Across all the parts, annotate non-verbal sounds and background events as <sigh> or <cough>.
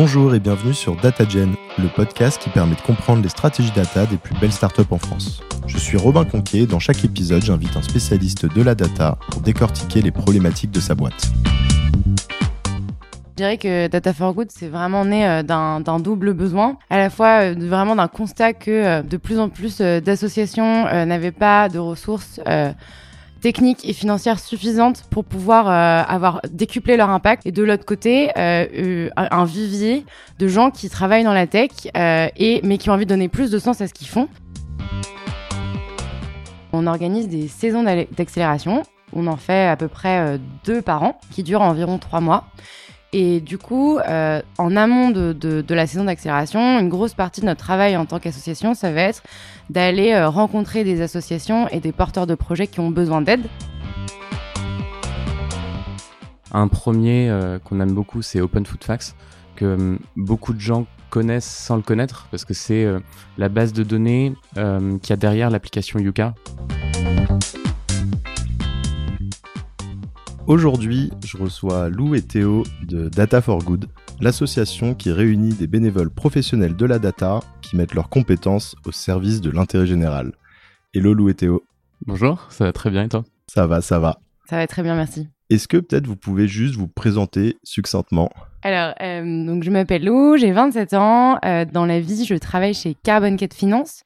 Bonjour et bienvenue sur DataGen, le podcast qui permet de comprendre les stratégies data des plus belles startups en France. Je suis Robin Conquier et dans chaque épisode, j'invite un spécialiste de la data pour décortiquer les problématiques de sa boîte. Je dirais que Data for Good, c'est vraiment né euh, d'un double besoin, à la fois euh, vraiment d'un constat que euh, de plus en plus d'associations n'avaient pas de ressources techniques et financières suffisantes pour pouvoir avoir décuplé leur impact, et de l'autre côté, un vivier de gens qui travaillent dans la tech, et, mais qui ont envie de donner plus de sens à ce qu'ils font. On organise des saisons d'accélération. On en fait à peu près deux par an, qui durent environ trois mois. Et du coup, euh, en amont de, de, la saison d'accélération, une grosse partie de notre travail en tant qu'association, ça va être d'aller euh, rencontrer des associations et des porteurs de projets qui ont besoin d'aide. Un premier euh, qu'on aime beaucoup, c'est Open Food Facts, que beaucoup de gens connaissent sans le connaître, parce que c'est la base de données qui a derrière l'application Yuka. Aujourd'hui, je reçois Lou et Théo de Data for Good, l'association qui réunit des bénévoles professionnels de la data qui mettent leurs compétences au service de l'intérêt général. Hello Lou et Théo. Bonjour, ça va très bien et toi? Ça va, ça va. Ça va très bien, merci. Est-ce que peut-être vous pouvez juste vous présenter succinctement? Alors, euh, donc je m'appelle Lou, j'ai 27 ans. Euh, dans la vie, je travaille chez Carbon Cat Finance,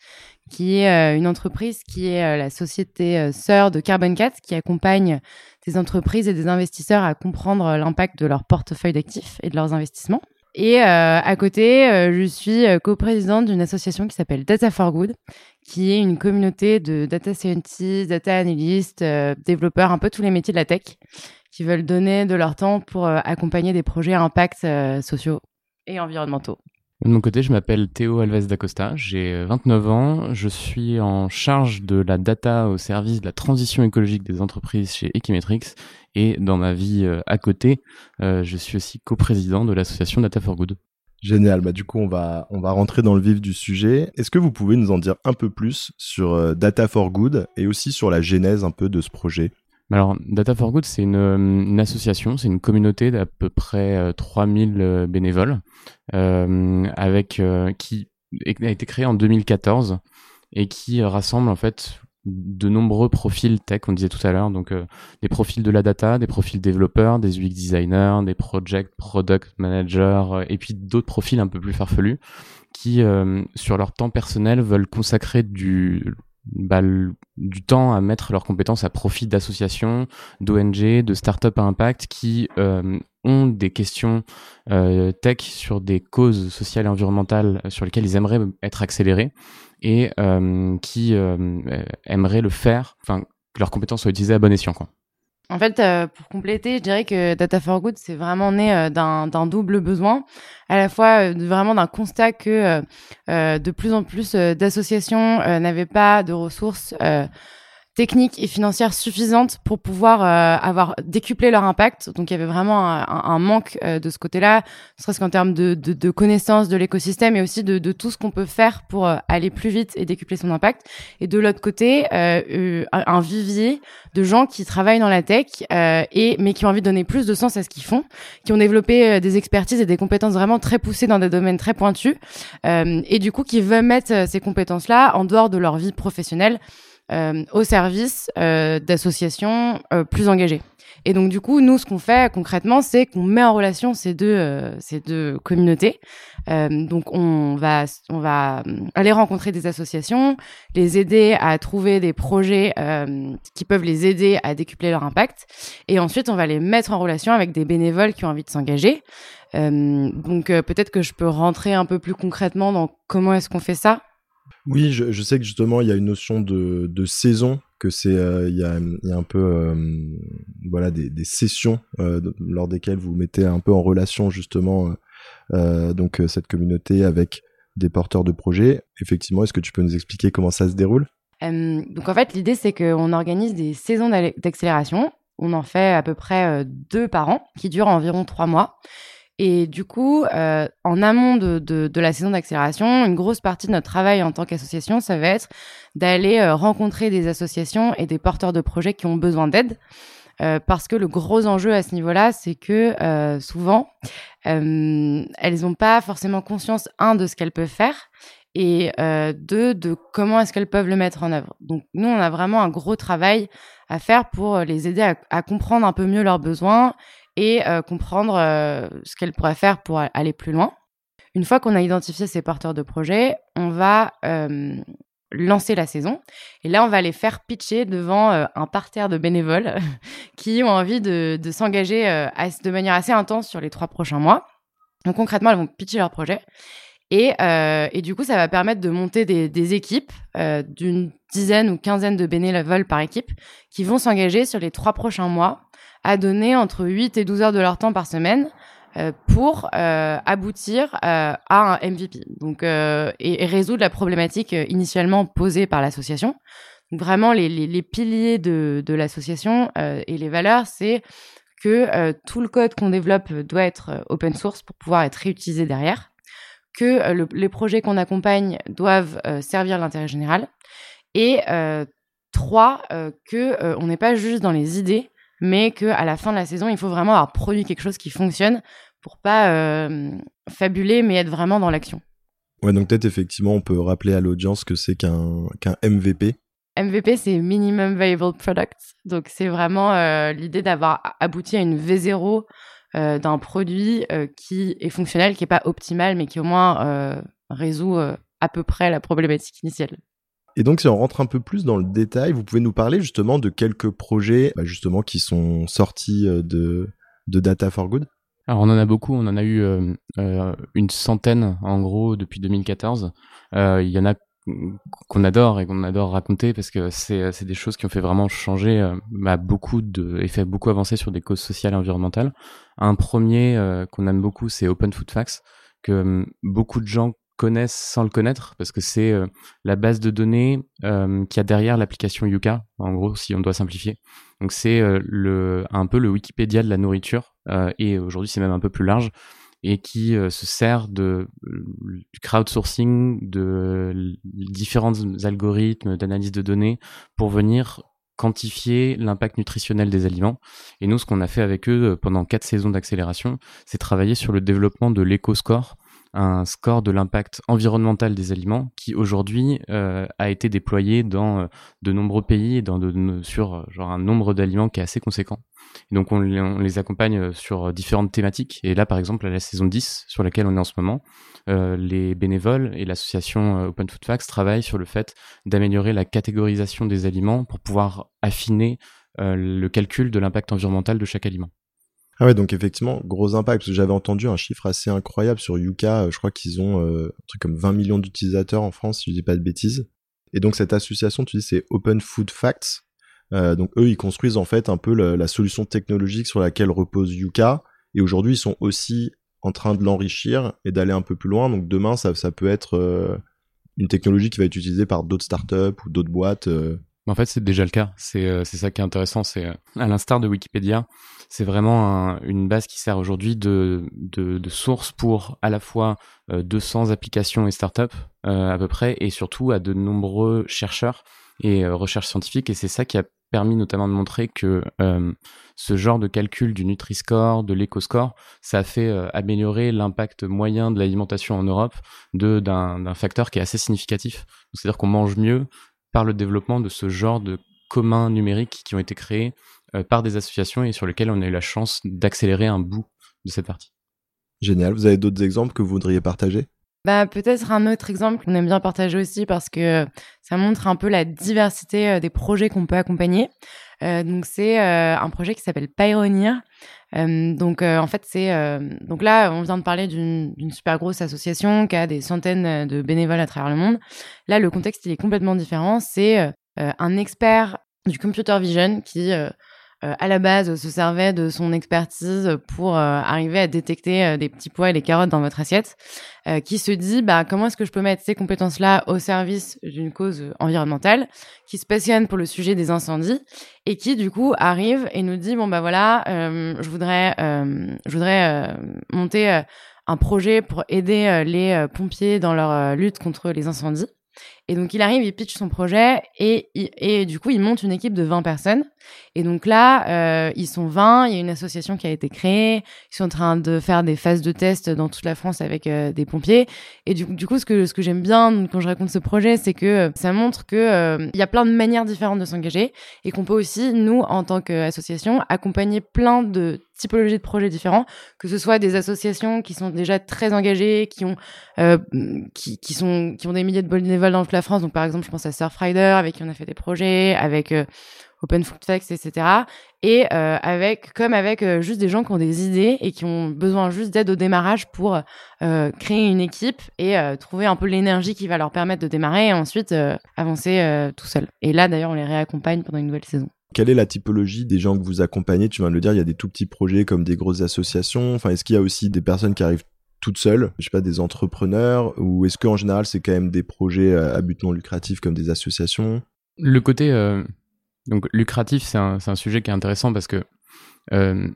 qui est euh, une entreprise qui est la société sœur de Carbon Cat, qui accompagne des entreprises et des investisseurs à comprendre l'impact de leur portefeuille d'actifs et de leurs investissements. Et euh, à côté, euh, je suis euh, coprésidente d'une association qui s'appelle Data for Good, qui est une communauté de data scientists, data analysts, développeurs, un peu tous les métiers de la tech, qui veulent donner de leur temps pour accompagner des projets à impact sociaux et environnementaux. De mon côté, je m'appelle Théo Alves d'Acosta, j'ai 29 euh, ans, je suis en charge de la data au service de la transition écologique des entreprises chez Equimetrix et dans ma vie euh, à côté, euh, je suis aussi coprésident de l'association Data for Good. Génial, bah du coup on va on va rentrer dans le vif du sujet. Est-ce que vous pouvez nous en dire un peu plus sur Data for Good et aussi sur la genèse un peu de ce projet? Alors, Data for Good, c'est une, association, c'est une communauté d'à peu près 3000 euh, euh, bénévoles, euh, avec qui a été créée en 2014 et qui rassemble en fait de nombreux profils tech, on disait tout à l'heure, donc des profils de la data, des profils développeurs, des UX designers, des project product managers, et puis d'autres profils un peu plus farfelus qui, sur leur temps personnel, veulent consacrer du bah, du temps à mettre leurs compétences à profit d'associations, d'ONG, de startups à impact qui euh, ont des questions euh, tech sur des causes sociales et environnementales sur lesquelles ils aimeraient être accélérés et euh, qui aimeraient le faire, enfin que leurs compétences soient utilisées à bon escient. Quoi. En fait, euh, pour compléter, je dirais que Data for Good, c'est vraiment né euh, d'un double besoin, à la fois euh, vraiment d'un constat que de plus en plus d'associations n'avaient pas de ressources techniques et financières suffisantes pour pouvoir euh, avoir décuplé leur impact. Donc il y avait vraiment un, un manque euh, de ce côté-là, ne serait-ce qu'en termes de, de, de, connaissance de l'écosystème et aussi de, de, tout ce qu'on peut faire pour euh, aller plus vite et décupler son impact. Et de l'autre côté, un vivier de gens qui travaillent dans la tech et mais qui ont envie de donner plus de sens à ce qu'ils font, qui ont développé des expertises et des compétences vraiment très poussées dans des domaines très pointus et du coup qui veulent mettre ces compétences-là en dehors de leur vie professionnelle euh, au service euh, d'associations euh, plus engagées. Et donc du coup, nous, ce qu'on fait concrètement, c'est qu'on met en relation ces deux ces deux communautés. donc on va on va aller rencontrer des associations, les aider à trouver des projets qui peuvent les aider à décupler leur impact, et ensuite on va les mettre en relation avec des bénévoles qui ont envie de s'engager. donc peut-être que je peux rentrer un peu plus concrètement dans comment est-ce qu'on fait ça. Oui, je, sais que justement, il y a une notion de, saison, que c'est, euh, il, y a, un peu, euh, voilà, des, sessions euh, lors desquelles vous mettez un peu en relation justement donc cette communauté avec des porteurs de projets. Effectivement, est-ce que tu peux nous expliquer comment ça se déroule? Donc en fait, l'idée c'est qu'on organise des saisons d'accélération. On en fait à peu près deux par an, qui durent environ trois mois. Et du coup, euh, en amont de, de, la saison d'accélération, une grosse partie de notre travail en tant qu'association, ça va être d'aller euh, rencontrer des associations et des porteurs de projets qui ont besoin d'aide. parce que le gros enjeu à ce niveau-là, c'est que souvent, elles n'ont pas forcément conscience, un, de ce qu'elles peuvent faire, et deux, de comment est-ce qu'elles peuvent le mettre en œuvre. Donc nous, on a vraiment un gros travail à faire pour les aider à comprendre un peu mieux leurs besoins et comprendre ce qu'elles pourraient faire pour aller plus loin. Une fois qu'on a identifié ces porteurs de projets, on va lancer la saison. Et là, on va les faire pitcher devant un parterre de bénévoles <laughs> qui ont envie de, s'engager de manière assez intense sur les trois prochains mois. Donc concrètement, elles vont pitcher leur projet. Et, du coup, ça va permettre de monter des équipes d'une dizaine ou quinzaine de bénévoles par équipe qui vont s'engager sur les trois prochains mois à donner entre 8 et 12 heures de leur temps par semaine euh, pour euh, aboutir euh, à un MVP donc, et, et, résoudre la problématique initialement posée par l'association. Vraiment, les, les, les, piliers de, de l'association et les valeurs, c'est que tout le code qu'on développe doit être open source pour pouvoir être réutilisé derrière, que le, les projets qu'on accompagne doivent servir l'intérêt général, et trois, que on n'est pas juste dans les idées, mais qu'à la fin de la saison, il faut vraiment avoir produit quelque chose qui fonctionne pour pas euh, fabuler, mais être vraiment dans l'action. Ouais, donc peut-être effectivement, on peut rappeler à l'audience que c'est qu'un MVP. MVP, c'est Minimum Viable Product. Donc, c'est vraiment euh, l'idée d'avoir abouti à une V0 euh, d'un produit qui est fonctionnel, qui n'est pas optimal, mais qui au moins résout à peu près la problématique initiale. Et donc, si on rentre un peu plus dans le détail, vous pouvez nous parler justement de quelques projets bah, justement qui sont sortis euh, de, de Data for Good? Alors on en a beaucoup, on en a eu euh, euh, une centaine en gros depuis 2014. Il y en a qu'on adore et qu'on adore raconter parce que c'est des choses qui ont fait vraiment changer bah, beaucoup de et fait beaucoup avancer sur des causes sociales et environnementales. Un premier qu'on aime beaucoup, c'est Open Food Facts que beaucoup de gens connaissent sans le connaître parce que c'est euh, la base de données euh, qui a derrière l'application Yuka en gros si on doit simplifier donc c'est euh, un peu le Wikipédia de la nourriture et aujourd'hui c'est même un peu plus large et qui se sert de du crowdsourcing de différents algorithmes d'analyse de données pour venir quantifier l'impact nutritionnel des aliments. Et nous, ce qu'on a fait avec eux pendant quatre saisons d'accélération, c'est travailler sur le développement de l'éco-score, un score de l'impact environnemental des aliments qui aujourd'hui euh, a été déployé dans euh, de nombreux pays et dans sur euh, un nombre d'aliments qui est assez conséquent. donc on, les accompagne sur différentes thématiques et là par exemple à la saison 10 sur laquelle on est en ce moment, les bénévoles et l'association Open Food Facts travaillent sur le fait d'améliorer la catégorisation des aliments pour pouvoir affiner le calcul de l'impact environnemental de chaque aliment. Ah ouais, donc effectivement, gros impact, parce que j'avais entendu un chiffre assez incroyable sur Yuka, euh, je crois qu'ils ont euh, un truc comme 20 millions d'utilisateurs en France, si je dis pas de bêtises. Et donc cette association, tu dis, c'est Open Food Facts. Euh, donc eux, ils construisent en fait un peu la, solution technologique sur laquelle repose Yuka. Et aujourd'hui, ils sont aussi en train de l'enrichir et d'aller un peu plus loin. Donc demain, ça, peut être une technologie qui va être utilisée par d'autres startups ou d'autres boîtes en fait, c'est déjà le cas. C'est ça qui est intéressant. C'est à l'instar de Wikipédia, c'est vraiment une base qui sert aujourd'hui de, source pour à la fois 200 euh, applications et startups à peu près, et surtout à de nombreux chercheurs et recherches scientifiques. Et c'est ça qui a permis notamment de montrer que ce genre de calcul du Nutri-Score, de l'EcoScore, ça a fait améliorer l'impact moyen de l'alimentation en Europe d'un facteur qui est assez significatif. C'est-à-dire qu'on mange mieux par le développement de ce genre de communs numériques qui ont été créés euh, par des associations et sur lesquels on a eu la chance d'accélérer un bout de cette partie. Génial. Vous avez d'autres exemples que vous voudriez partager? Bah, peut-être un autre exemple qu'on aime bien partager aussi parce que ça montre un peu la diversité euh, des projets qu'on peut accompagner. Euh, donc c'est euh, un projet qui s'appelle Pioneer. Euh, donc en fait c'est donc là on vient de parler d'une super grosse association qui a des centaines de bénévoles à travers le monde. Là le contexte il est complètement différent. C'est un expert du computer vision qui euh, à la base se servait de son expertise pour euh, arriver à détecter euh, des petits pois et des carottes dans votre assiette, qui se dit bah comment est-ce que je peux mettre ces compétences-là au service d'une cause environnementale, qui se passionne pour le sujet des incendies et qui du coup arrive et nous dit bon bah voilà, je voudrais je voudrais monter un projet pour aider les pompiers dans leur lutte contre les incendies. Et donc, il arrive, il pitch son projet et, et du coup, il monte une équipe de 20 personnes. Et donc là, euh, ils sont 20, il y a une association qui a été créée, ils sont en train de faire des phases de test dans toute la France avec euh, des pompiers. Et du, coup, ce que, ce que j'aime bien quand je raconte ce projet, c'est que euh, ça montre que euh, y a plein de manières différentes de s'engager et qu'on peut aussi, nous, en tant qu'association, accompagner plein de typologies de projets différents, que ce soit des associations qui sont déjà très engagées, qui ont, qui, qui, sont, qui ont des milliers de bénévoles dans la France. Donc, par exemple, je pense à Surfrider, avec qui on a fait des projets, avec Open Food Facts, etc. Et euh, avec, comme avec euh, juste des gens qui ont des idées et qui ont besoin juste d'aide au démarrage pour euh, créer une équipe et euh, trouver un peu l'énergie qui va leur permettre de démarrer et ensuite euh, avancer tout seul. Et là, d'ailleurs, on les réaccompagne pendant une nouvelle saison. Quelle est la typologie des gens que vous accompagnez? Tu viens de le dire, il y a des tout petits projets comme des grosses associations. Enfin, est-ce qu'il y a aussi des personnes qui arrivent toutes seules, je sais pas, des entrepreneurs, ou est-ce qu'en général c'est quand même des projets à but non lucratif comme des associations? Le côté donc lucratif, c'est un, un, sujet qui est intéressant parce que euh,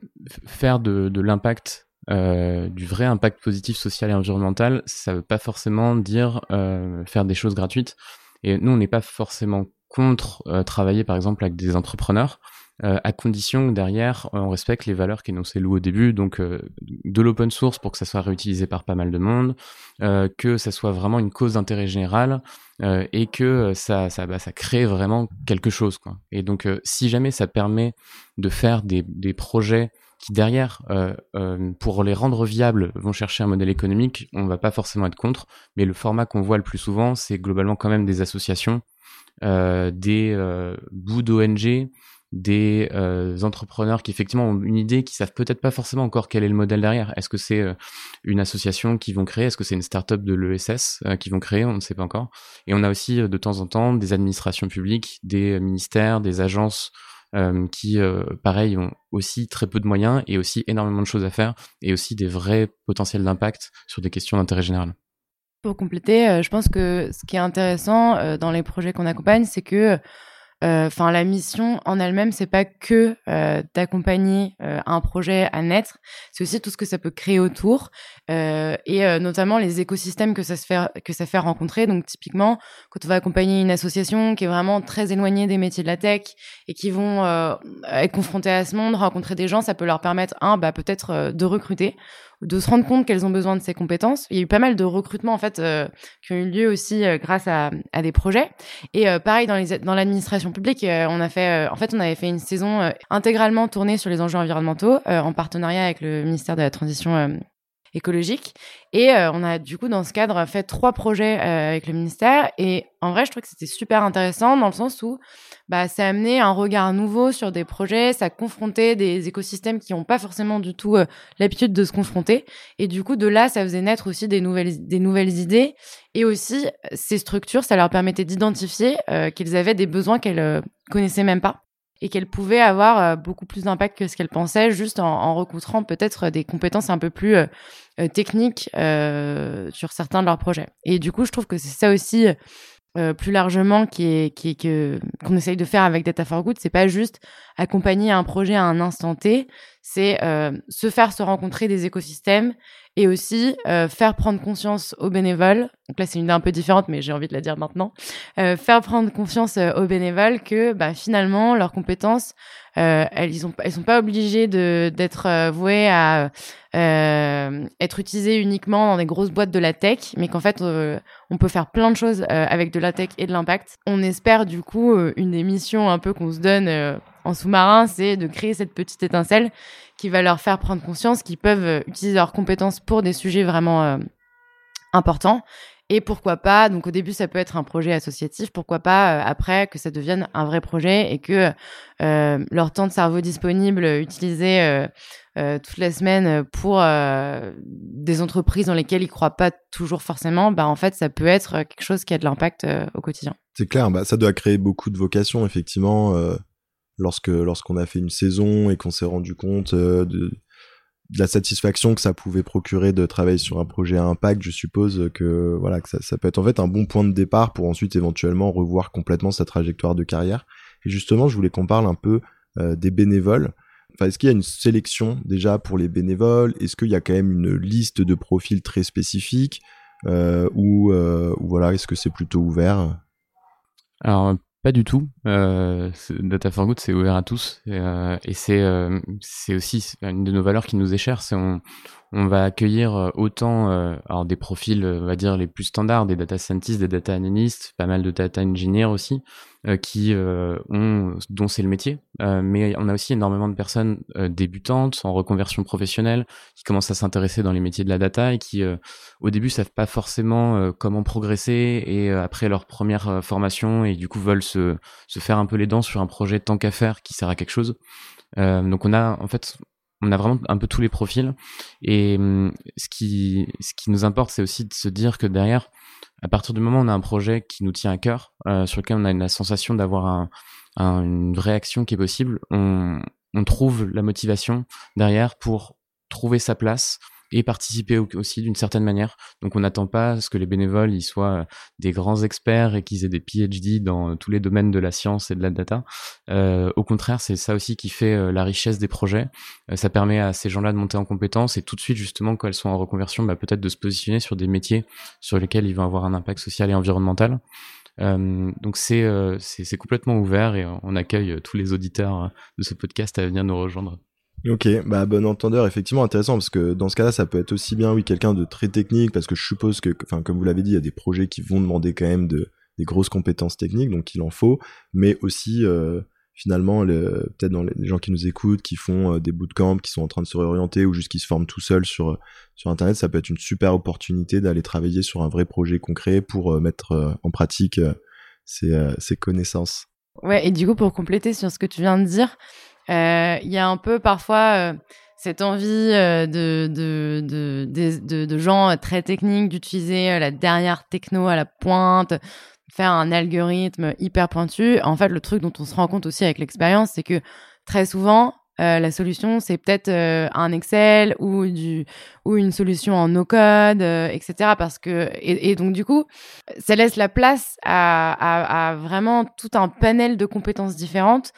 faire de, de l'impact, euh, du vrai impact positif social et environnemental, ça veut pas forcément dire euh, faire des choses gratuites. Et nous, on n'est pas forcément contre euh, travailler par exemple avec des entrepreneurs. Euh, à condition que derrière on respecte les valeurs qu'énonçait Lou au début, donc euh, de l'open source pour que ça soit réutilisé par pas mal de monde, euh, que ça soit vraiment une cause d'intérêt général et que ça, ça, bah, ça crée vraiment quelque chose. Quoi. Et donc si jamais ça permet de faire des, des projets qui derrière, pour les rendre viables, vont chercher un modèle économique, on va pas forcément être contre, mais le format qu'on voit le plus souvent, c'est globalement quand même des associations, des bouts d'ONG, des euh, entrepreneurs qui effectivement ont une idée, qui savent peut-être pas forcément encore quel est le modèle derrière. Est-ce que c'est euh, une association qui vont créer? Est-ce que c'est une start-up de l'ESS euh, qui vont créer? On ne sait pas encore. Et on a aussi de temps en temps des administrations publiques, des ministères, des agences qui, pareil, ont aussi très peu de moyens et aussi énormément de choses à faire et aussi des vrais potentiels d'impact sur des questions d'intérêt général. Pour compléter, je pense que ce qui est intéressant dans les projets qu'on accompagne, c'est que enfin, la mission en elle-même, c'est pas que euh, d'accompagner euh, un projet à naître, c'est aussi tout ce que ça peut créer autour et notamment les écosystèmes que ça se fait que ça fait rencontrer. Donc typiquement, quand on va accompagner une association qui est vraiment très éloignée des métiers de la tech et qui vont être confrontés à ce monde, rencontrer des gens, ça peut leur permettre un, bah peut-être de recruter de se rendre compte qu'elles ont besoin de ces compétences. Il y a eu pas mal de recrutements en fait euh, qui ont eu lieu aussi euh, grâce à, des projets. Et euh, pareil dans dans l'administration publique, on a fait en fait on avait fait une saison intégralement tournée sur les enjeux environnementaux en partenariat avec le ministère de la transition écologique. Et euh, on a du coup dans ce cadre fait trois projets euh, avec le ministère. Et en vrai, je trouve que c'était super intéressant dans le sens où bah, ça a amené un regard nouveau sur des projets, ça a confronté des écosystèmes qui n'ont pas forcément du tout euh, l'habitude de se confronter. Et du coup, de là, ça faisait naître aussi des nouvelles, des nouvelles idées. Et aussi, ces structures, ça leur permettait d'identifier qu'ils avaient des besoins qu'elles connaissaient même pas et qu'elle pouvait avoir euh, beaucoup plus d'impact que ce qu'elle pensait juste en, en recouvrant peut-être des compétences un peu plus euh, euh, techniques sur certains de leurs projets. Et du coup, je trouve que c'est ça aussi plus largement qu'on essaye de faire avec Data for Good, c'est pas juste accompagner un projet à un instant T, c'est se faire se rencontrer des écosystèmes et aussi euh, faire prendre conscience aux bénévoles. Donc là, c'est une idée un peu différente, mais j'ai envie de la dire maintenant. Euh, faire prendre confiance euh, aux bénévoles que bah, finalement, leurs compétences, elles, elles sont pas obligées d'être vouées à être utilisées uniquement dans des grosses boîtes de la tech, mais qu'en fait, on peut faire plein de choses avec de la tech et de l'impact. On espère du coup une des missions un peu qu'on se donne en sous-marin, c'est de créer cette petite étincelle qui va leur faire prendre conscience qu'ils peuvent euh, utiliser leurs compétences pour des sujets vraiment euh, importants. Et pourquoi pas, donc au début ça peut être un projet associatif, pourquoi pas euh, après que ça devienne un vrai projet et que leur temps de cerveau disponible utilisé toute la semaine pour des entreprises dans lesquelles ils croient pas toujours forcément, bah en fait ça peut être quelque chose qui a de l'impact au quotidien. C'est clair, bah, ça doit créer beaucoup de vocations effectivement lorsque lorsqu'on a fait une saison et qu'on s'est rendu compte euh, de, la satisfaction que ça pouvait procurer de travailler sur un projet à impact, je suppose que voilà que ça, peut être en fait un bon point de départ pour ensuite éventuellement revoir complètement sa trajectoire de carrière. Et justement, je voulais qu'on parle un peu euh, des bénévoles. Enfin, est-ce qu'il y a une sélection déjà pour les bénévoles? Est-ce qu'il y a quand même une liste de profils très spécifiques? Ou, ou voilà, est-ce que c'est plutôt ouvert? Alors pas du tout. Euh, Data for Good, c'est ouvert à tous. Et, euh, euh, c'est aussi une de nos valeurs qui nous est chère. C'est on, on va accueillir euh, autant euh, alors des profils, on va dire, les plus standards, des data scientists, des data analysts, pas mal de data engineers aussi, qui ont, dont c'est le métier. mais on a aussi énormément de personnes débutantes, en reconversion professionnelle, qui commencent à s'intéresser dans les métiers de la data et qui, au début, savent pas forcément comment progresser et après leur première formation et du coup veulent se se, faire un peu les dents sur un projet tant qu'à faire qui sert à quelque chose. Euh, donc on a en fait on a vraiment un peu tous les profils. Et hum, ce qui ce qui nous importe c'est aussi de se dire que derrière à partir du moment où on a un projet qui nous tient à cœur euh, sur lequel on a la sensation d'avoir un, une vraie action qui est possible on trouve la motivation derrière pour trouver sa place et participer aussi d'une certaine manière. Donc on n'attend pas à ce que les bénévoles ils soient euh, des grands experts et qu'ils aient des PhD dans tous les domaines de la science et de la data. Euh, au contraire, c'est ça aussi qui fait euh, la richesse des projets. Euh, ça permet à ces gens-là de monter en compétences et tout de suite justement quand elles sont en reconversion, bah, peut-être de se positionner sur des métiers sur lesquels ils vont avoir un impact social et environnemental. Euh, donc c'est c'est complètement ouvert et on accueille tous les auditeurs de ce podcast à venir nous rejoindre. Ok, bah bon entendeur, effectivement intéressant parce que dans ce cas-là, ça peut être aussi bien oui quelqu'un de très technique parce que je suppose que, enfin comme vous l'avez dit, il y a des projets qui vont demander quand même de des grosses compétences techniques, donc il en faut, mais aussi euh, finalement peut-être dans les, gens qui nous écoutent, qui font euh, des bootcamps, qui sont en train de se réorienter ou juste qui se forment tout seuls sur sur internet, ça peut être une super opportunité d'aller travailler sur un vrai projet concret pour euh, mettre en pratique ces, ces connaissances. Ouais, et du coup pour compléter sur ce que tu viens de dire. Euh, il y a un peu parfois euh, cette envie euh, de, de, de, de, de, gens très techniques d'utiliser la dernière techno à la pointe, faire un algorithme hyper pointu. En fait, le truc dont on se rend compte aussi avec l'expérience, c'est que très souvent, euh, la solution, c'est peut-être euh, un Excel ou du ou une solution en no-code, euh, etc. Parce que et, donc du coup, ça laisse la place à, à, à vraiment tout un panel de compétences différentes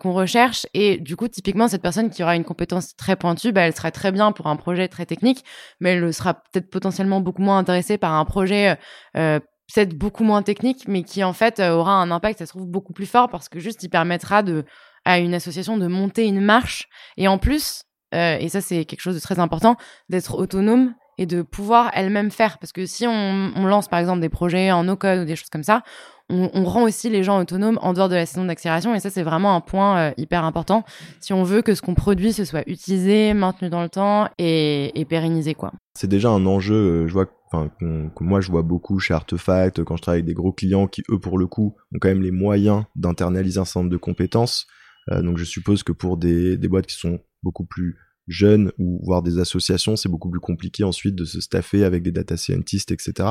qu'on recherche. Et du coup, typiquement, cette personne qui aura une compétence très pointue, bah, elle sera très bien pour un projet très technique, mais elle sera peut-être potentiellement beaucoup moins intéressée par un projet peut-être beaucoup moins technique, mais qui en fait aura un impact, ça se trouve, beaucoup plus fort parce que juste il permettra de à une association de monter une marche et en plus, euh, et ça c'est quelque chose de très important, d'être autonome et de pouvoir elle-même faire. Parce que si on, lance par exemple des projets en no-code ou des choses comme ça, on, rend aussi les gens autonomes en dehors de la saison d'accélération et ça c'est vraiment un point euh, hyper important si on veut que ce qu'on produit se soit utilisé, maintenu dans le temps et, pérennisé quoi. C'est déjà un enjeu, euh, je vois enfin que moi je vois beaucoup chez Artefact quand je travaille avec des gros clients qui eux pour le coup ont quand même les moyens d'internaliser un certain nombre de compétences donc je suppose que pour des, des boîtes qui sont beaucoup plus jeunes ou voire des associations, c'est beaucoup plus compliqué ensuite de se staffer avec des data scientists, etc.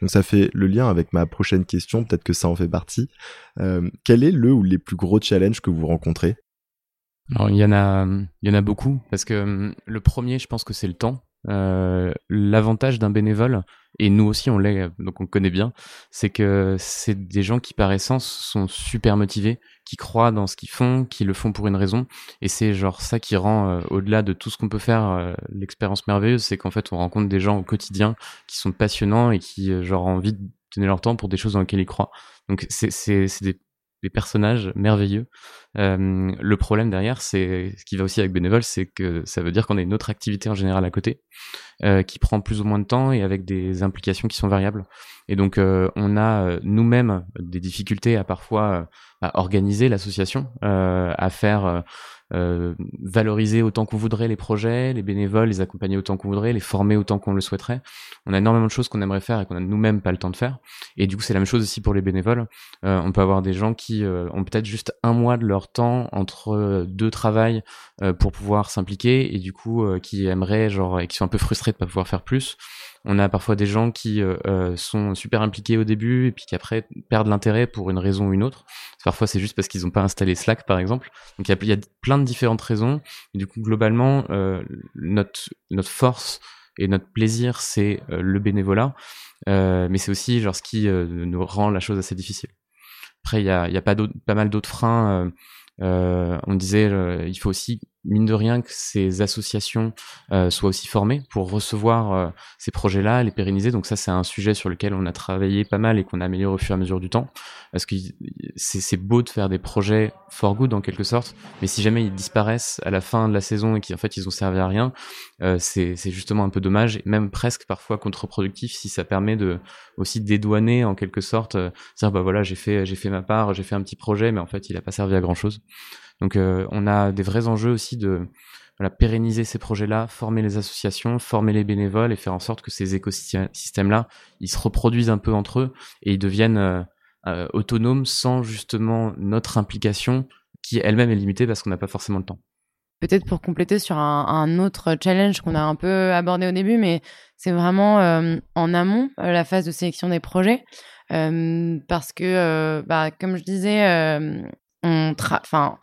Donc ça fait le lien avec ma prochaine question, peut-être que ça en fait partie. Euh, quel est le ou les plus gros challenges que vous rencontrez? Alors il y en a, il y en a beaucoup parce que hum, le premier, je pense que c'est le temps. Euh, l'avantage d'un bénévole, et nous aussi on l'est, donc on connaît bien, c'est que c'est des gens qui par essence sont super motivés, qui croient dans ce qu'ils font, qui le font pour une raison, et c'est genre ça qui rend, euh, au-delà de tout ce qu'on peut faire, euh, l'expérience merveilleuse, c'est qu'en fait on rencontre des gens au quotidien qui sont passionnants et qui genre ont envie de tenir leur temps pour des choses dans lesquelles ils croient. Donc c'est des des personnages merveilleux. Euh, le problème derrière, c'est ce qui va aussi avec bénévole, c'est que ça veut dire qu'on a une autre activité en général à côté euh, qui prend plus ou moins de temps et avec des implications qui sont variables. Et donc euh, on a euh, nous-mêmes des difficultés à parfois euh, à organiser l'association, à faire euh, valoriser autant qu'on voudrait les projets, les bénévoles, les accompagner autant qu'on voudrait, les former autant qu'on le souhaiterait. On a énormément de choses qu'on aimerait faire et qu'on a nous-mêmes pas le temps de faire. Et du coup, c'est la même chose aussi pour les bénévoles. Euh, on peut avoir des gens qui euh, ont peut-être juste un mois de leur temps entre deux travails pour pouvoir s'impliquer et du coup qui aimeraient genre et qui sont un peu frustrés de pas pouvoir faire plus. On a parfois des gens qui euh, euh, sont super impliqués au début et puis qui après perdent l'intérêt pour une raison ou une autre. Parfois c'est juste parce qu'ils n'ont pas installé Slack par exemple. Donc il y, a, plein de différentes raisons. Et du coup globalement euh, notre notre force et notre plaisir c'est le bénévolat, mais c'est aussi genre ce qui nous rend la chose assez difficile. Après il y a, y a pas, pas mal d'autres freins. on disait il faut aussi mine de rien que ces associations euh, soient aussi formées pour recevoir euh, ces projets-là, les pérenniser. Donc ça, c'est un sujet sur lequel on a travaillé pas mal et qu'on a amélioré au fur et à mesure du temps. Parce que c'est beau de faire des projets for good en quelque sorte, mais si jamais ils disparaissent à la fin de la saison et qu'en fait ils ont servi à rien, euh, c'est justement un peu dommage, et même presque parfois contre-productif si ça permet de aussi dédouaner en quelque sorte, euh, dire bah voilà j'ai fait j'ai fait ma part, j'ai fait un petit projet, mais en fait il a pas servi à grand chose. Donc euh, on a des vrais enjeux aussi de pérenniser ces projets-là, former les associations, former les bénévoles et faire en sorte que ces écosystèmes-là, ils se reproduisent un peu entre eux et ils deviennent euh, euh, autonomes sans justement notre implication qui elle-même est limitée parce qu'on n'a pas forcément le temps. Peut-être pour compléter sur un, un autre challenge qu'on a un peu abordé au début, mais c'est vraiment en amont la phase de sélection des projets, parce que, bah, comme je disais, on, enfin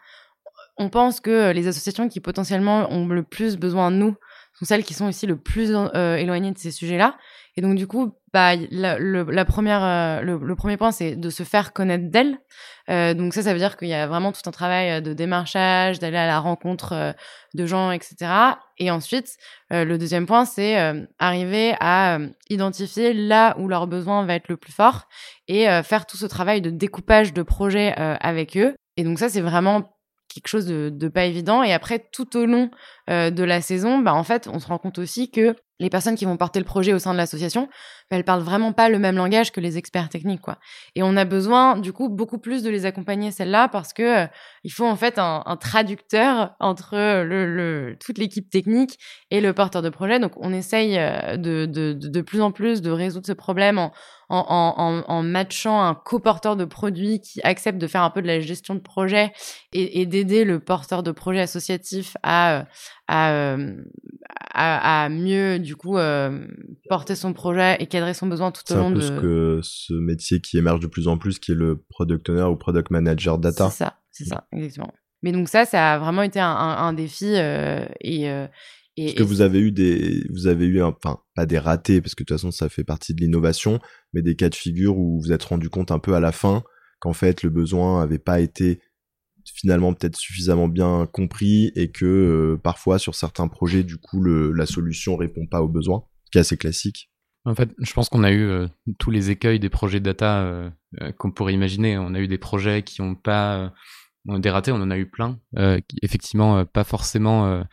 on pense que euh, les associations qui potentiellement ont le plus besoin de nous sont celles qui sont aussi le plus euh, éloignées de ces sujets-là. Et donc du coup, bah, la, la première, euh, le, premier point, c'est de se faire connaître d'elles. donc ça, ça veut dire qu'il y a vraiment tout un travail de démarchage, d'aller à la rencontre de gens, etc. Et ensuite, le deuxième point, c'est arriver à identifier là où leur besoin va être le plus fort et faire tout ce travail de découpage de projets avec eux. Et donc ça, c'est vraiment quelque chose de, pas évident. Et après, tout au long euh, de la saison, bah, en fait, on se rend compte aussi que les personnes qui vont porter le projet au sein de l'association, elles parlent vraiment pas le même langage que les experts techniques, quoi. Et on a besoin, du coup, beaucoup plus de les accompagner celles-là parce que euh, il faut en fait un, traducteur entre toute l'équipe technique et le porteur de projet. Donc, on essaye euh, de, de, plus en plus de résoudre ce problème en, en, matchant un co-porteur de produit qui accepte de faire un peu de la gestion de projet et, d'aider le porteur de projet associatif à, euh, à, à, mieux du coup porter son projet et cadrer son besoin tout au long de. C'est un peu ce que ce métier qui émerge de plus en plus, qui est le product owner ou product manager data. C'est ça, c'est ça, exactement. Mais donc ça, ça a vraiment été un, un, défi euh, et, euh, et, Parce que vous avez eu des, vous avez eu, enfin, pas des ratés, parce que de toute façon, ça fait partie de l'innovation, mais des cas de figure où vous vous êtes rendu compte un peu à la fin qu'en fait, le besoin avait pas été finalement peut-être suffisamment bien compris et que euh, parfois sur certains projets du coup le, la solution répond pas aux besoins, ce qui est assez classique. En fait, je pense qu'on a eu euh, tous les écueils des projets data euh, qu'on pourrait imaginer. On a eu des projets qui ont pas ratés, on en a eu plein, effectivement pas forcément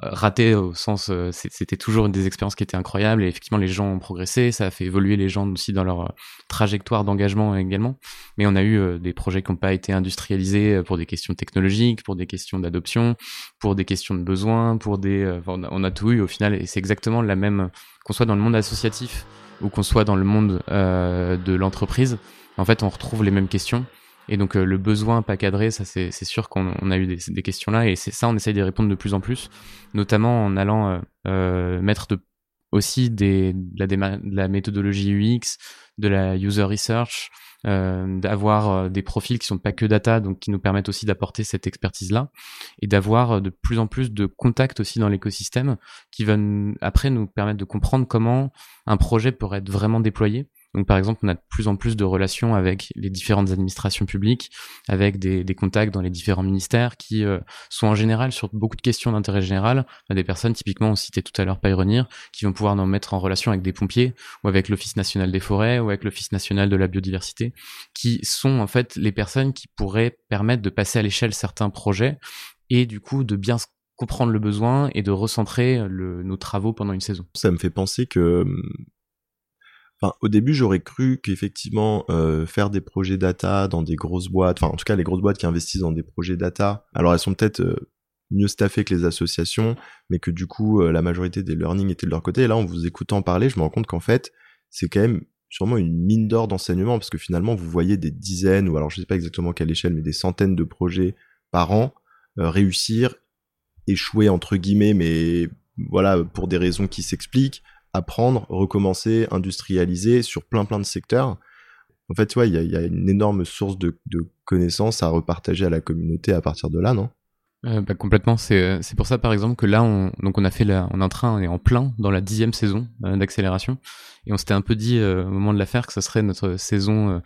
raté au sens euh, c'était toujours des expériences qui étaient incroyables et effectivement les gens ont progressé. Ça a fait évoluer les gens aussi dans leur euh, trajectoire d'engagement également. Mais on a eu euh, des projets qui n'ont pas été industrialisés pour des questions technologiques pour des questions d'adoption pour des questions de besoins pour des on a tout eu au final. Et c'est exactement la même qu'on soit dans le monde associatif ou qu'on soit dans le monde de l'entreprise en fait on retrouve les mêmes questions et donc euh, le besoin pas cadré, ça c'est sûr qu'on a eu des, des questions là et c'est ça on essaye de répondre de plus en plus, notamment en allant euh, euh mettre de, aussi des, de, la de la méthodologie UX, de la user research, euh, d'avoir euh, des profils qui sont pas que data, donc qui nous permettent aussi d'apporter cette expertise-là, et d'avoir de plus en plus de contacts aussi dans l'écosystème, qui vont après nous permettre de comprendre comment un projet pourrait être vraiment déployé, donc par exemple, on a de plus en plus de relations avec les différentes administrations publiques, avec des, contacts dans les différents ministères qui euh, sont en général sur beaucoup de questions d'intérêt général. On a des personnes, typiquement, on citait tout à l'heure Payronir, qui vont pouvoir nous mettre en relation avec des pompiers ou avec l'Office national des forêts ou avec l'Office national de la biodiversité, qui sont en fait les personnes qui pourraient permettre de passer à l'échelle certains projets et du coup de bien comprendre le besoin et de recentrer nos travaux pendant une saison. Ça me fait penser que hum, Au début, j'aurais cru qu'effectivement, euh, faire des projets data dans des grosses boîtes, enfin, en tout cas, les grosses boîtes qui investissent dans des projets data, alors elles sont peut-être euh, mieux staffées que les associations, mais que du coup, euh, la majorité des learning étaient de leur côté. Et là, en vous écoutant parler, je me rends compte qu'en fait, c'est quand même sûrement une mine d'or d'enseignement, parce que finalement, vous voyez des dizaines, ou alors je sais pas exactement quelle échelle, mais des centaines de projets par an réussir, échouer entre guillemets, mais voilà, pour des raisons qui s'expliquent, apprendre, recommencer, industrialiser sur plein plein de secteurs. En fait, il y, a, une énorme source de, connaissances à repartager à la communauté à partir de là, non? Euh, bah, complètement. C'est c'est pour ça par exemple que là on donc on a fait la, on est en train en plein dans la dixième saison euh, d'accélération et on s'était un peu dit euh, au moment de la faire que ce serait notre saison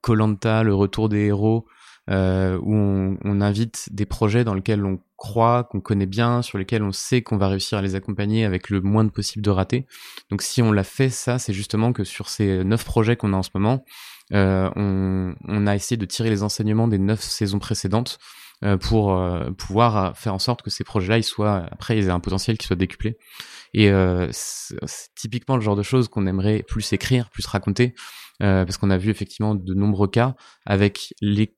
Colanta, le retour des héros, où on, on, invite des projets dans lesquels on croit, qu'on connaît bien, sur lesquels on sait qu'on va réussir à les accompagner avec le moins de possible de ratés. Donc si on l'a fait ça, c'est justement que sur ces neuf projets qu'on a en ce moment, euh, on, on, a essayé de tirer les enseignements des neuf saisons précédentes euh, pour euh, pouvoir faire en sorte que ces projets-là, ils soient après, ils aient un potentiel qui soit décuplé. Et c'est typiquement le genre de choses qu'on aimerait plus écrire, plus raconter, parce qu'on a vu effectivement de nombreux cas avec les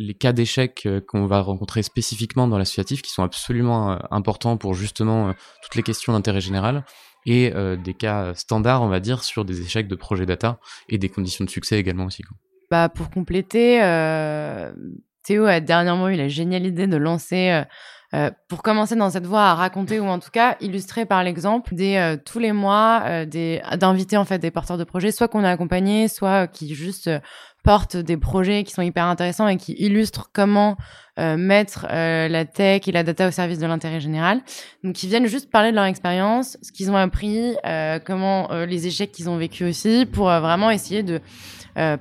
les cas d'échec euh, qu'on va rencontrer spécifiquement dans l'associatif, qui sont absolument euh, importants pour justement euh, toutes les questions d'intérêt général, et des cas standards, on va dire, sur des échecs de projet data et des conditions de succès également aussi. Bah, pour compléter, Théo a dernièrement eu la géniale idée de lancer pour commencer dans cette voie à raconter ou en tout cas illustrer par l'exemple des tous les mois d'inviter en fait des porteurs de projets soit qu'on a accompagné soit qui juste portent des projets qui sont hyper intéressants et qui illustrent comment euh, mettre euh, la tech et la data au service de l'intérêt général. Donc, ils viennent juste parler de leur expérience, ce qu'ils ont appris, euh, comment les échecs qu'ils ont vécu aussi, pour vraiment essayer de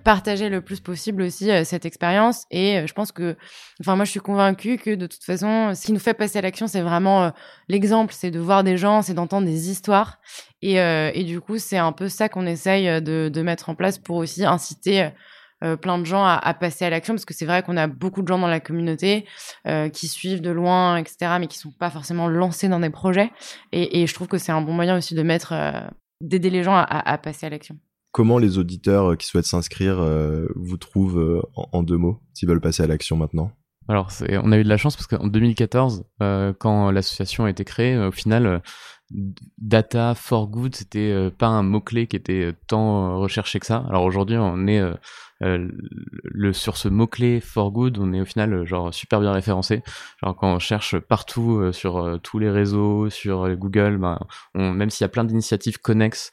partager le plus possible aussi cette expérience. Et je pense que, enfin, moi, je suis convaincue que de toute façon, ce qui nous fait passer à l'action, c'est vraiment l'exemple, c'est de voir des gens, c'est d'entendre des histoires. Et, et, du coup, c'est un peu ça qu'on essaye de, de, mettre en place pour aussi inciter euh, plein de gens à, passer à l'action parce que c'est vrai qu'on a beaucoup de gens dans la communauté euh, qui suivent de loin, etc., mais qui sont pas forcément lancés dans des projets. Et, je trouve que c'est un bon moyen aussi de mettre, euh, d'aider les gens à, passer à l'action. Comment les auditeurs qui souhaitent s'inscrire vous trouvent en, deux mots s'ils veulent passer à l'action maintenant? Alors, on a eu de la chance parce qu'en 2014, quand l'association a été créée, au final, data for good, c'était pas un mot-clé qui était tant recherché que ça. Alors aujourd'hui, on est euh, le, sur ce mot-clé for good, on est au final euh, genre super bien référencé. Genre quand on cherche partout euh, sur tous les réseaux, sur Google, ben, on, même s'il y a plein d'initiatives connexes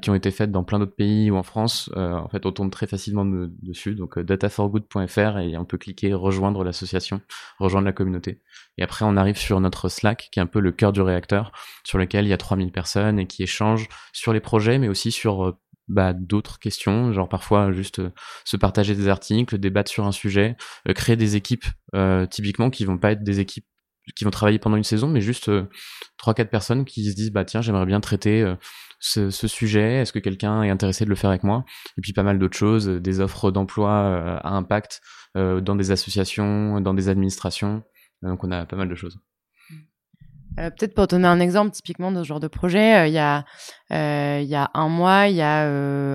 qui ont été faites dans plein d'autres pays ou en France, en fait on tombe très facilement dessus. Donc dataforgood.fr et on peut cliquer rejoindre l'association, rejoindre la communauté. Et après on arrive sur notre Slack qui est un peu le cœur du réacteur, sur lequel il y a 3000 personnes et qui échangent sur les projets, mais aussi sur bah, d'autres questions, genre parfois juste euh, se partager des articles, débattre sur un sujet, euh, créer des équipes euh, typiquement qui vont pas être des équipes qui vont travailler pendant une saison, mais juste trois quatre personnes qui se disent bah tiens j'aimerais bien traiter ce, ce, sujet, est-ce que quelqu'un est intéressé de le faire avec moi? Et puis pas mal d'autres choses, des offres d'emploi à impact dans des associations, dans des administrations, donc on a pas mal de choses. Euh, peut-être pour donner un exemple typiquement de ce genre de projet, euh, il y a euh, il y a un mois, il y a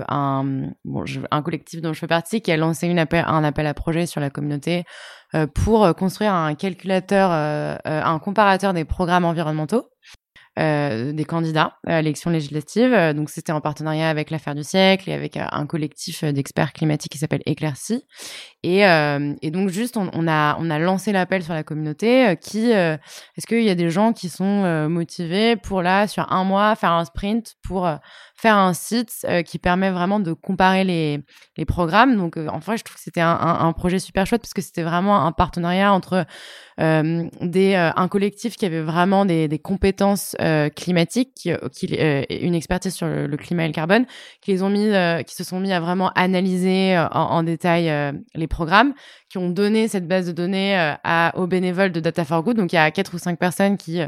un bon, un collectif dont je fais partie qui a lancé une appel, un appel à projet sur la communauté pour construire un calculateur, un comparateur des programmes environnementaux. Euh, des candidats à l'élection législative. Donc c'était en partenariat avec l'affaire du siècle et avec un collectif d'experts climatiques qui s'appelle Éclairci. Et, euh, donc juste on, a on a lancé l'appel sur la communauté qui est-ce qu'il y a des gens qui sont motivés pour là sur un mois faire un sprint pour faire un site qui permet vraiment de comparer les, programmes? Donc en je trouve que c'était un, projet super chouette parce que c'était vraiment un partenariat entre euh, des, euh, un collectif qui avait vraiment des compétences euh, climatiques, qui, qui une expertise sur le, climat et le carbone, qui ont mis, qui se sont mis à vraiment analyser en, en détail les programmes, qui ont donné cette base de données à, aux bénévoles de Data for Good. Donc il y a quatre ou cinq personnes qui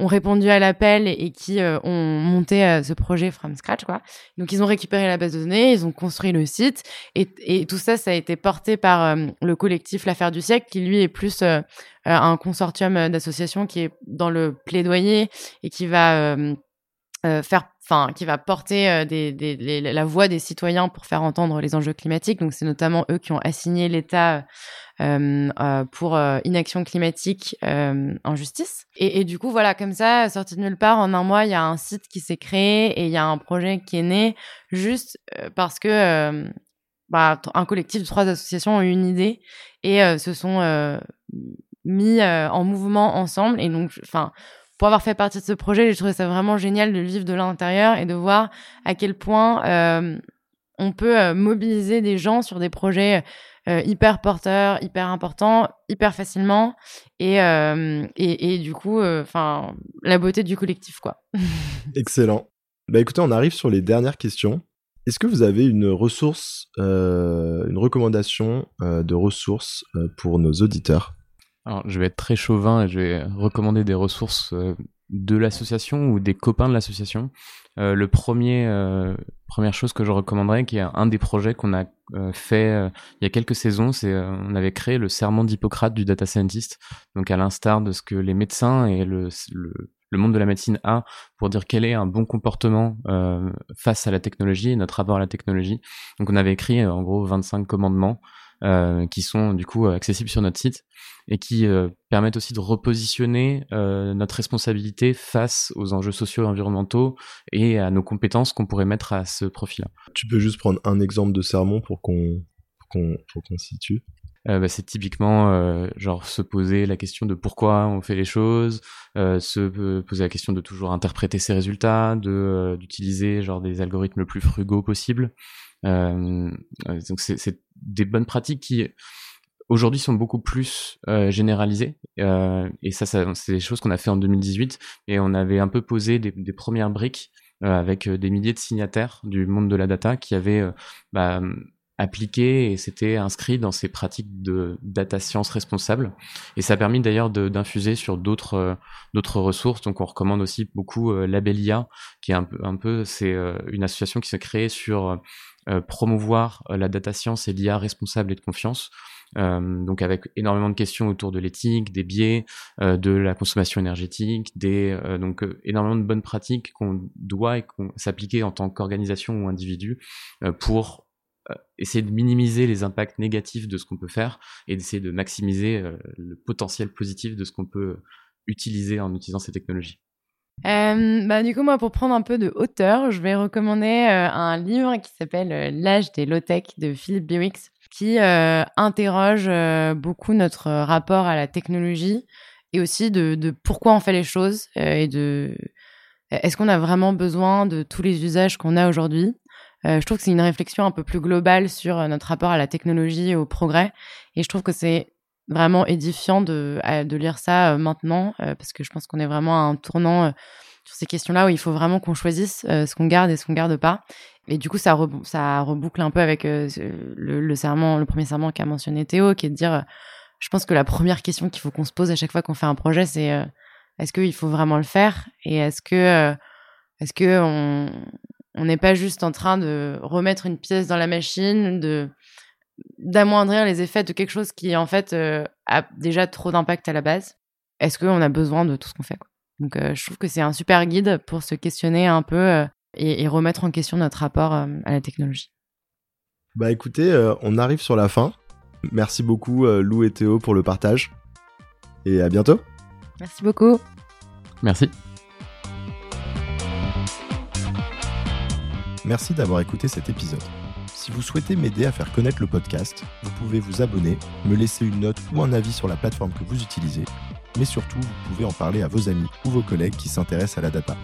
ont répondu à l'appel et, qui euh, ont monté euh, ce projet from scratch quoi. Donc ils ont récupéré la base de données, ils ont construit le site et, tout ça ça a été porté par euh, le collectif l'affaire du siècle qui lui est plus un consortium d'associations qui est dans le plaidoyer et qui va faire enfin qui va porter des, la voix des citoyens pour faire entendre les enjeux climatiques. Donc c'est notamment eux qui ont assigné l'État euh, euh, pour euh, inaction climatique en justice. Et, et, du coup, voilà, comme ça, sorti de nulle part, en un mois, il y a un site qui s'est créé et il y a un projet qui est né juste parce que bah, un collectif de trois associations ont eu une idée et se sont mis en mouvement ensemble. Et donc, enfin, pour avoir fait partie de ce projet, j'ai trouvé ça vraiment génial de vivre de l'intérieur et de voir à quel point euh, on peut mobiliser des gens sur des projets euh, hyper porteur, hyper important, hyper facilement. Et, euh, et, et, du coup, euh, enfin, la beauté du collectif, quoi. <laughs> Excellent. Bah écoutez, on arrive sur les dernières questions. Est-ce que vous avez une ressource, une recommandation de ressources pour nos auditeurs? Alors, je vais être très chauvin et je vais recommander des ressources euh, de l'association ou des copains de l'association. Euh, le premier, euh, première chose que je recommanderais, qui est un des projets qu'on a fait il y a quelques saisons, c'est on avait créé le serment d'Hippocrate du data scientist. Donc, à l'instar de ce que les médecins et le, le, le monde de la médecine a pour dire quel est un bon comportement face à la technologie et notre rapport à la technologie. Donc, on avait écrit en gros 25 commandements euh, qui sont du coup accessibles sur notre site et qui euh, permettent aussi de repositionner euh, notre responsabilité face aux enjeux sociaux et environnementaux et à nos compétences qu'on pourrait mettre à ce profil-là. Tu peux juste prendre un exemple de sermon pour qu'on qu'on situe? Euh, bah, c'est typiquement euh, genre se poser la question de pourquoi on fait les choses, euh, se poser la question de toujours interpréter ses résultats, de d'utiliser genre des algorithmes le plus frugaux possible. donc c'est des bonnes pratiques qui aujourd'hui sont beaucoup plus généralisées et ça, c'est des choses qu'on a fait en 2018 et on avait un peu posé des, des premières briques avec des milliers de signataires du monde de la data qui avaient bah, appliqué et c'était inscrit dans ces pratiques de data science responsable. Et ça a permis d'ailleurs d'infuser sur d'autres euh, d'autres ressources. Donc on recommande aussi beaucoup euh, Labelia qui est un peu un peu c'est euh, une association qui s'est créée sur promouvoir la data science et l'IA responsable et de confiance. Donc avec énormément de questions autour de l'éthique des biais de la consommation énergétique des donc énormément de bonnes pratiques qu'on doit et qu'on s'appliquer en tant qu'organisation ou individu pour euh, essayer de minimiser les impacts négatifs de ce qu'on peut faire et d'essayer de maximiser euh, le potentiel positif de ce qu'on peut utiliser en utilisant ces technologies. Euh, bah, du coup, moi, pour prendre un peu de hauteur, je vais recommander un livre qui s'appelle L'âge des low-tech de Philippe Biwix, qui interroge beaucoup notre rapport à la technologie et aussi de, pourquoi on fait les choses et de est-ce qu'on a vraiment besoin de tous les usages qu'on a aujourd'hui? euh, je trouve que c'est une réflexion un peu plus globale sur euh, notre rapport à la technologie et au progrès. Et je trouve que c'est vraiment édifiant de, de lire ça euh, maintenant, parce que je pense qu'on est vraiment à un tournant sur ces questions-là où il faut vraiment qu'on choisisse ce qu'on garde et ce qu'on garde pas. Et du coup, ça, ça reboucle un peu avec le, le, serment, le premier serment qu'a mentionné Théo, qui est de dire, je pense que la première question qu'il faut qu'on se pose à chaque fois qu'on fait un projet, c'est est-ce qu'il faut vraiment le faire? Et est-ce que est-ce que on, on n'est pas juste en train de remettre une pièce dans la machine, de d'amoindrir les effets de quelque chose qui en fait euh, a déjà trop d'impact à la base. Est-ce qu'on a besoin de tout ce qu'on fait Donc euh, je trouve que c'est un super guide pour se questionner un peu euh, et, remettre en question notre rapport à la technologie. Bah écoutez, on arrive sur la fin. Merci beaucoup Lou et Théo pour le partage. Et à bientôt. Merci beaucoup. Merci. Merci d'avoir écouté cet épisode. Si vous souhaitez m'aider à faire connaître le podcast, vous pouvez vous abonner, me laisser une note ou un avis sur la plateforme que vous utilisez, mais surtout, vous pouvez en parler à vos amis ou vos collègues qui s'intéressent à la data.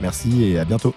Merci et à bientôt